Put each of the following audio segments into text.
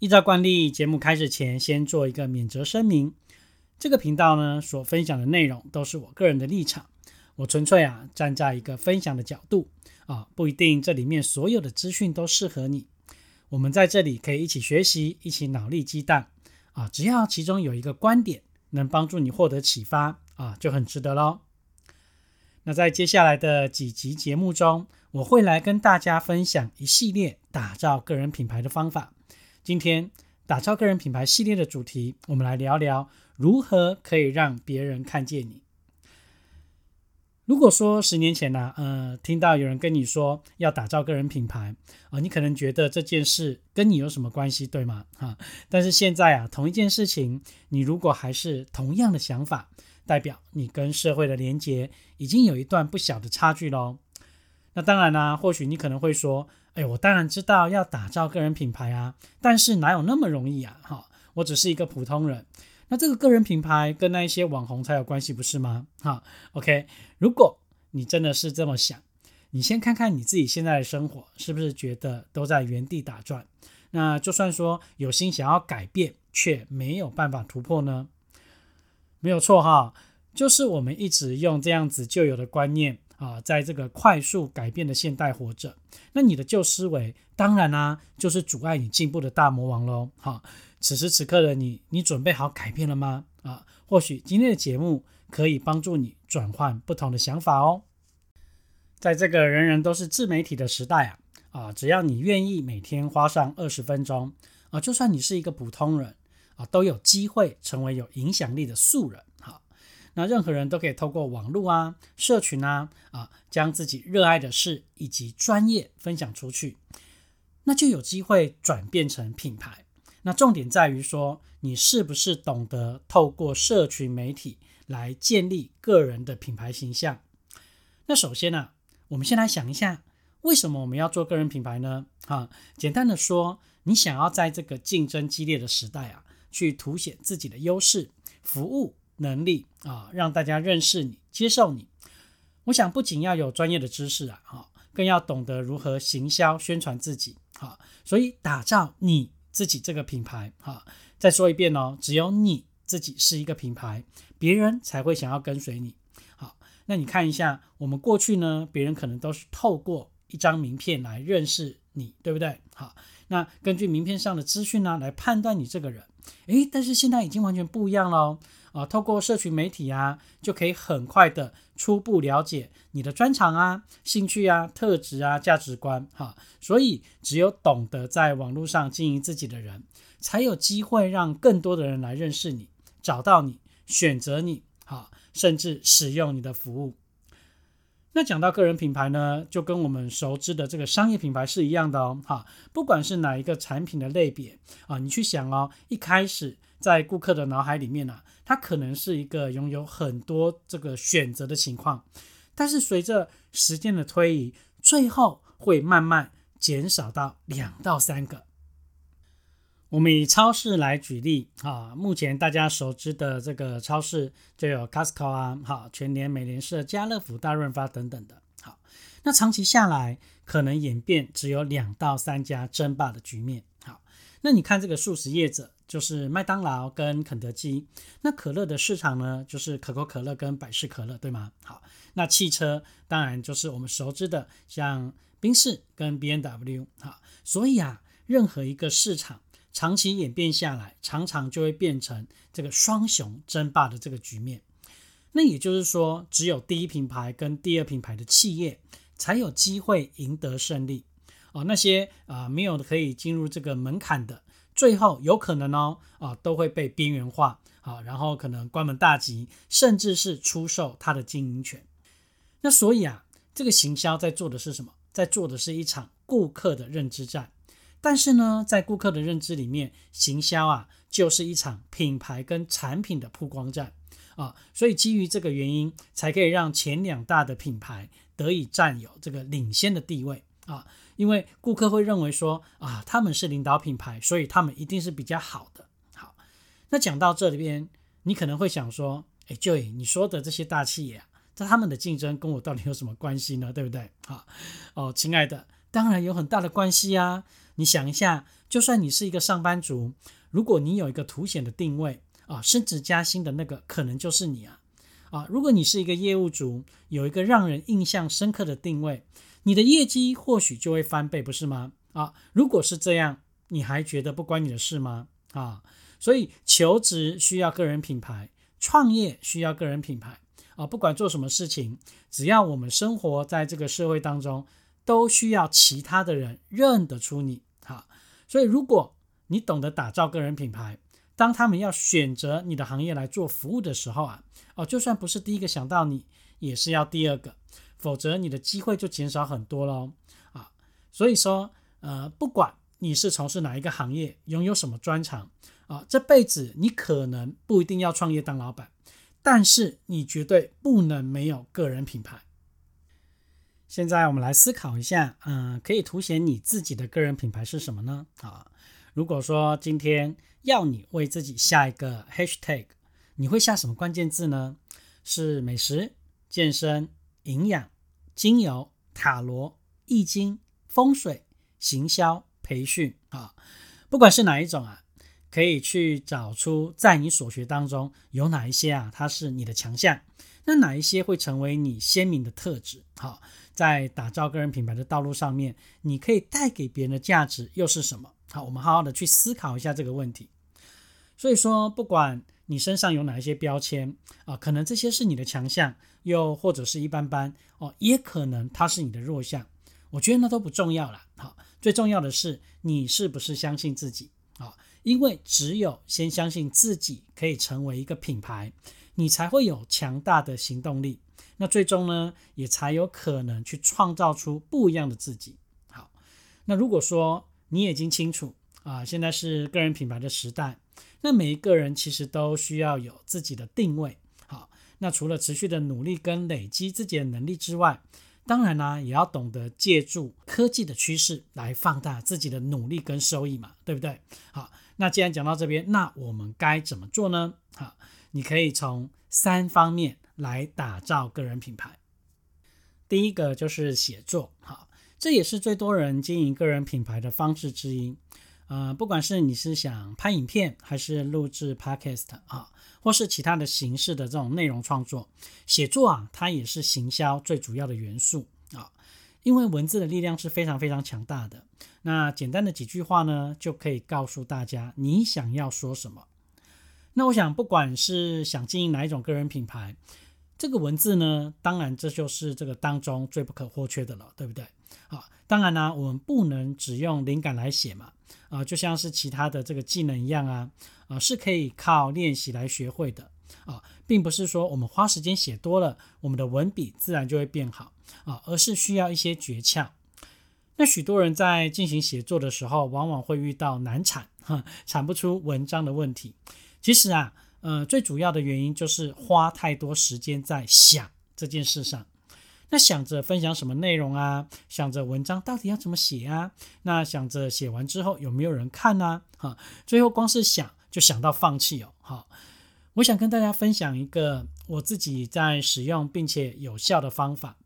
依照惯例，节目开始前先做一个免责声明。这个频道呢所分享的内容都是我个人的立场，我纯粹啊站在一个分享的角度啊，不一定这里面所有的资讯都适合你。我们在这里可以一起学习，一起脑力激荡啊，只要其中有一个观点能帮助你获得启发啊，就很值得喽。那在接下来的几集节目中，我会来跟大家分享一系列打造个人品牌的方法。今天打造个人品牌系列的主题，我们来聊聊如何可以让别人看见你。如果说十年前呢，呃，听到有人跟你说要打造个人品牌啊，你可能觉得这件事跟你有什么关系，对吗？哈，但是现在啊，同一件事情，你如果还是同样的想法，代表你跟社会的连接已经有一段不小的差距喽。那当然啦，或许你可能会说。哎，我当然知道要打造个人品牌啊，但是哪有那么容易啊？哈，我只是一个普通人。那这个个人品牌跟那一些网红才有关系，不是吗？哈，OK，如果你真的是这么想，你先看看你自己现在的生活，是不是觉得都在原地打转？那就算说有心想要改变，却没有办法突破呢？没有错哈，就是我们一直用这样子旧有的观念。啊，在这个快速改变的现代活着，那你的旧思维当然啦，就是阻碍你进步的大魔王喽。哈，此时此刻的你，你准备好改变了吗？啊，或许今天的节目可以帮助你转换不同的想法哦。在这个人人都是自媒体的时代啊，啊，只要你愿意每天花上二十分钟啊，就算你是一个普通人啊，都有机会成为有影响力的素人。哈那任何人都可以透过网络啊、社群啊啊，将自己热爱的事以及专业分享出去，那就有机会转变成品牌。那重点在于说，你是不是懂得透过社群媒体来建立个人的品牌形象？那首先呢，我们先来想一下，为什么我们要做个人品牌呢？啊，简单的说，你想要在这个竞争激烈的时代啊，去凸显自己的优势，服务。能力啊，让大家认识你、接受你。我想不仅要有专业的知识啊，哈，更要懂得如何行销、宣传自己，哈。所以打造你自己这个品牌，哈。再说一遍哦，只有你自己是一个品牌，别人才会想要跟随你。好，那你看一下，我们过去呢，别人可能都是透过一张名片来认识你，对不对？好，那根据名片上的资讯呢，来判断你这个人。诶，但是现在已经完全不一样喽。啊，透过社群媒体啊，就可以很快的初步了解你的专长啊、兴趣啊、特质啊、价值观。哈，所以只有懂得在网络上经营自己的人，才有机会让更多的人来认识你、找到你、选择你，哈，甚至使用你的服务。那讲到个人品牌呢，就跟我们熟知的这个商业品牌是一样的哦。哈，不管是哪一个产品的类别啊，你去想哦，一开始。在顾客的脑海里面呢，它可能是一个拥有很多这个选择的情况，但是随着时间的推移，最后会慢慢减少到两到三个。我们以超市来举例啊，目前大家熟知的这个超市就有 Costco 啊，好，全联、美联社、家乐福、大润发等等的。好，那长期下来，可能演变只有两到三家争霸的局面。好，那你看这个素食业者。就是麦当劳跟肯德基，那可乐的市场呢，就是可口可乐跟百事可乐，对吗？好，那汽车当然就是我们熟知的，像宾士跟 B N W，好，所以啊，任何一个市场长期演变下来，常常就会变成这个双雄争霸的这个局面。那也就是说，只有第一品牌跟第二品牌的企业才有机会赢得胜利哦，那些啊没有可以进入这个门槛的。最后有可能哦，啊，都会被边缘化，啊，然后可能关门大吉，甚至是出售它的经营权。那所以啊，这个行销在做的是什么？在做的是一场顾客的认知战。但是呢，在顾客的认知里面，行销啊就是一场品牌跟产品的曝光战啊，所以基于这个原因，才可以让前两大的品牌得以占有这个领先的地位啊，因为顾客会认为说啊，他们是领导品牌，所以他们一定是比较好的。好，那讲到这里边，你可能会想说，哎，Joy，你说的这些大企业。在他们的竞争跟我到底有什么关系呢？对不对？好，哦，亲爱的，当然有很大的关系啊！你想一下，就算你是一个上班族，如果你有一个凸显的定位啊，升职加薪的那个可能就是你啊！啊，如果你是一个业务族，有一个让人印象深刻的定位，你的业绩或许就会翻倍，不是吗？啊，如果是这样，你还觉得不关你的事吗？啊，所以求职需要个人品牌，创业需要个人品牌。啊，不管做什么事情，只要我们生活在这个社会当中，都需要其他的人认得出你。所以如果你懂得打造个人品牌，当他们要选择你的行业来做服务的时候啊，哦，就算不是第一个想到你，也是要第二个，否则你的机会就减少很多喽。啊，所以说，呃，不管你是从事哪一个行业，拥有什么专长，啊，这辈子你可能不一定要创业当老板。但是你绝对不能没有个人品牌。现在我们来思考一下，嗯，可以凸显你自己的个人品牌是什么呢？啊，如果说今天要你为自己下一个 hashtag，你会下什么关键字呢？是美食、健身、营养、精油、塔罗、易经、风水、行销、培训啊，不管是哪一种啊。可以去找出在你所学当中有哪一些啊，它是你的强项，那哪一些会成为你鲜明的特质？好，在打造个人品牌的道路上面，你可以带给别人的价值又是什么？好，我们好好的去思考一下这个问题。所以说，不管你身上有哪一些标签啊，可能这些是你的强项，又或者是一般般哦，也可能它是你的弱项。我觉得那都不重要了。好，最重要的是你是不是相信自己。啊因为只有先相信自己可以成为一个品牌，你才会有强大的行动力。那最终呢，也才有可能去创造出不一样的自己。好，那如果说你已经清楚啊，现在是个人品牌的时代，那每一个人其实都需要有自己的定位。好，那除了持续的努力跟累积自己的能力之外，当然呢，也要懂得借助科技的趋势来放大自己的努力跟收益嘛，对不对？好。那既然讲到这边，那我们该怎么做呢？好，你可以从三方面来打造个人品牌。第一个就是写作，好，这也是最多人经营个人品牌的方式之一。呃，不管是你是想拍影片，还是录制 podcast 啊，或是其他的形式的这种内容创作，写作啊，它也是行销最主要的元素啊。因为文字的力量是非常非常强大的。那简单的几句话呢，就可以告诉大家你想要说什么。那我想，不管是想经营哪一种个人品牌，这个文字呢，当然这就是这个当中最不可或缺的了，对不对？啊，当然呢，我们不能只用灵感来写嘛，啊，就像是其他的这个技能一样啊，啊，是可以靠练习来学会的。啊，并不是说我们花时间写多了，我们的文笔自然就会变好啊，而是需要一些诀窍。那许多人在进行写作的时候，往往会遇到难产，哈，产不出文章的问题。其实啊，呃，最主要的原因就是花太多时间在想这件事上。那想着分享什么内容啊，想着文章到底要怎么写啊，那想着写完之后有没有人看呢？哈，最后光是想就想到放弃哦，哈。我想跟大家分享一个我自己在使用并且有效的方法。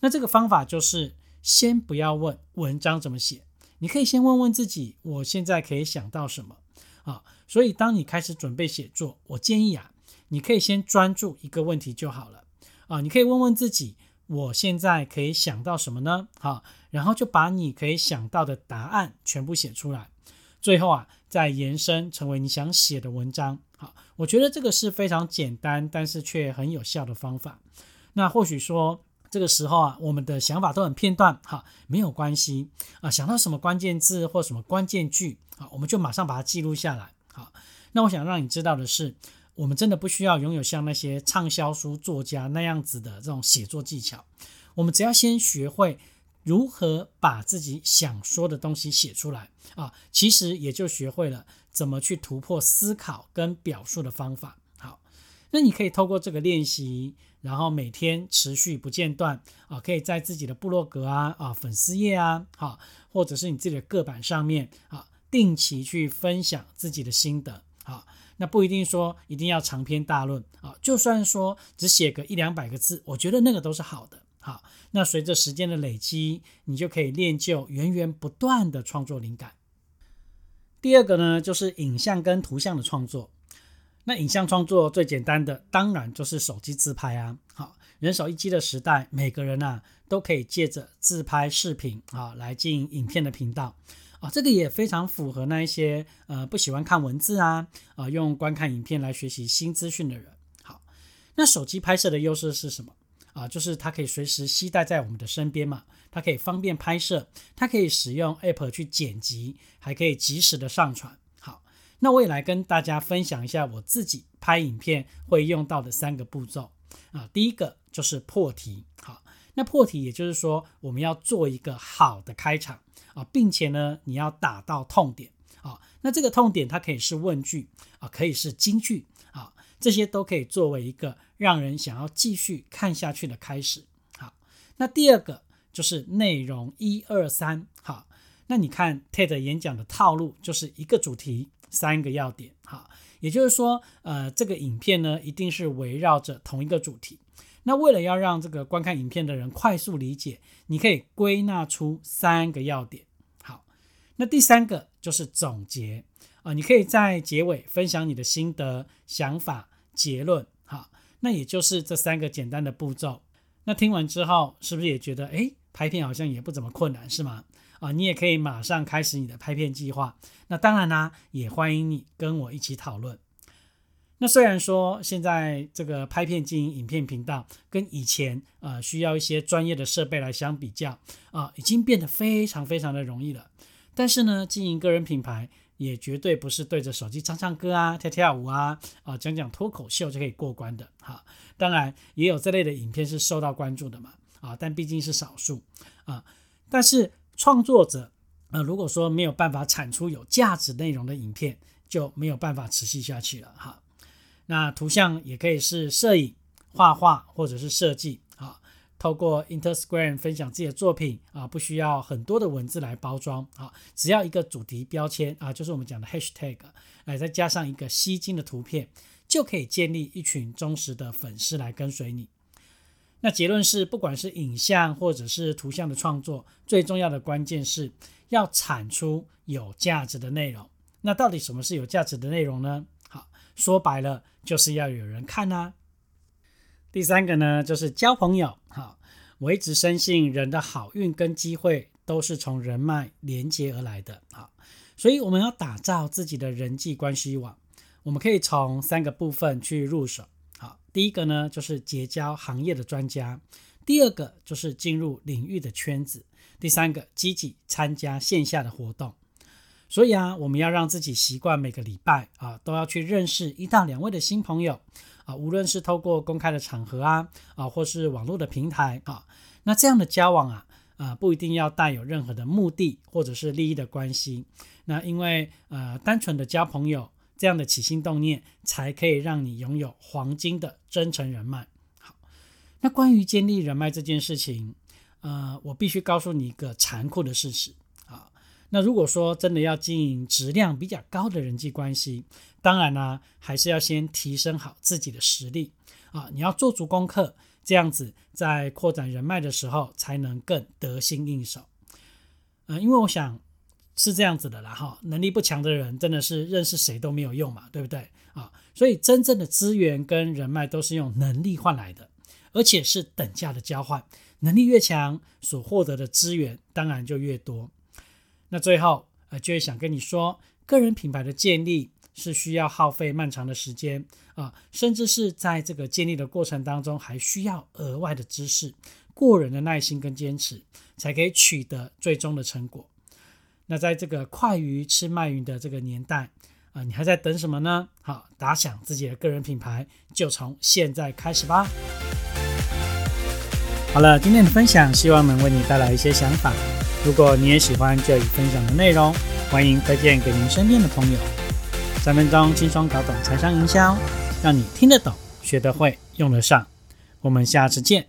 那这个方法就是先不要问文章怎么写，你可以先问问自己，我现在可以想到什么啊？所以当你开始准备写作，我建议啊，你可以先专注一个问题就好了啊。你可以问问自己，我现在可以想到什么呢？好，然后就把你可以想到的答案全部写出来，最后啊，再延伸成为你想写的文章。好，我觉得这个是非常简单，但是却很有效的方法。那或许说这个时候啊，我们的想法都很片段，哈，没有关系啊。想到什么关键字或什么关键句啊，我们就马上把它记录下来。那我想让你知道的是，我们真的不需要拥有像那些畅销书作家那样子的这种写作技巧，我们只要先学会如何把自己想说的东西写出来啊，其实也就学会了怎么去突破思考跟表述的方法。好，那你可以透过这个练习，然后每天持续不间断啊，可以在自己的部落格啊、啊粉丝页啊、好，或者是你自己的个板上面啊，定期去分享自己的心得。啊，那不一定说一定要长篇大论啊，就算说只写个一两百个字，我觉得那个都是好的。好，那随着时间的累积，你就可以练就源源不断的创作灵感。第二个呢，就是影像跟图像的创作。那影像创作最简单的，当然就是手机自拍啊。好，人手一机的时代，每个人呐都可以借着自拍视频啊来进影片的频道啊。这个也非常符合那一些呃不喜欢看文字啊啊用观看影片来学习新资讯的人。好，那手机拍摄的优势是什么？啊，就是它可以随时携带在我们的身边嘛，它可以方便拍摄，它可以使用 App 去剪辑，还可以及时的上传。好，那我也来跟大家分享一下我自己拍影片会用到的三个步骤啊。第一个就是破题，好，那破题也就是说我们要做一个好的开场啊，并且呢你要打到痛点啊，那这个痛点它可以是问句啊，可以是金句啊。这些都可以作为一个让人想要继续看下去的开始。好，那第二个就是内容一二三。好，那你看 TED 演讲的套路就是一个主题，三个要点。好，也就是说，呃，这个影片呢一定是围绕着同一个主题。那为了要让这个观看影片的人快速理解，你可以归纳出三个要点。那第三个就是总结啊，你可以在结尾分享你的心得想法。结论，好，那也就是这三个简单的步骤。那听完之后，是不是也觉得，哎，拍片好像也不怎么困难，是吗？啊，你也可以马上开始你的拍片计划。那当然啦，也欢迎你跟我一起讨论。那虽然说现在这个拍片经营影片频道，跟以前啊需要一些专业的设备来相比较啊，已经变得非常非常的容易了。但是呢，经营个人品牌。也绝对不是对着手机唱唱歌啊、跳跳舞啊、啊讲讲脱口秀就可以过关的哈。当然也有这类的影片是受到关注的嘛啊，但毕竟是少数啊。但是创作者呃，如果说没有办法产出有价值内容的影片，就没有办法持续下去了哈。那图像也可以是摄影、画画或者是设计。透过 Instagram 分享自己的作品啊，不需要很多的文字来包装啊，只要一个主题标签啊，就是我们讲的 Hashtag，来再加上一个吸睛的图片，就可以建立一群忠实的粉丝来跟随你。那结论是，不管是影像或者是图像的创作，最重要的关键是要产出有价值的内容。那到底什么是有价值的内容呢？好，说白了就是要有人看啊。第三个呢，就是交朋友。好，我一直深信人的好运跟机会都是从人脉连接而来的。好，所以我们要打造自己的人际关系网。我们可以从三个部分去入手。好，第一个呢，就是结交行业的专家；第二个就是进入领域的圈子；第三个，积极参加线下的活动。所以啊，我们要让自己习惯每个礼拜啊，都要去认识一到两位的新朋友。啊，无论是透过公开的场合啊，啊，或是网络的平台啊，那这样的交往啊，啊，不一定要带有任何的目的或者是利益的关系。那因为呃，单纯的交朋友这样的起心动念，才可以让你拥有黄金的真诚人脉。好，那关于建立人脉这件事情，呃，我必须告诉你一个残酷的事实啊。那如果说真的要经营质量比较高的人际关系，当然呢，还是要先提升好自己的实力啊！你要做足功课，这样子在扩展人脉的时候才能更得心应手。嗯，因为我想是这样子的啦哈，能力不强的人真的是认识谁都没有用嘛，对不对啊？所以真正的资源跟人脉都是用能力换来的，而且是等价的交换。能力越强，所获得的资源当然就越多。那最后，呃，就会想跟你说，个人品牌的建立是需要耗费漫长的时间啊，甚至是在这个建立的过程当中，还需要额外的知识、过人的耐心跟坚持，才可以取得最终的成果。那在这个快鱼吃慢鱼的这个年代啊，你还在等什么呢？好，打响自己的个人品牌，就从现在开始吧。好了，今天的分享希望能为你带来一些想法。如果你也喜欢这里分享的内容，欢迎推荐给您身边的朋友。三分钟轻松搞懂财商营销，让你听得懂、学得会、用得上。我们下次见。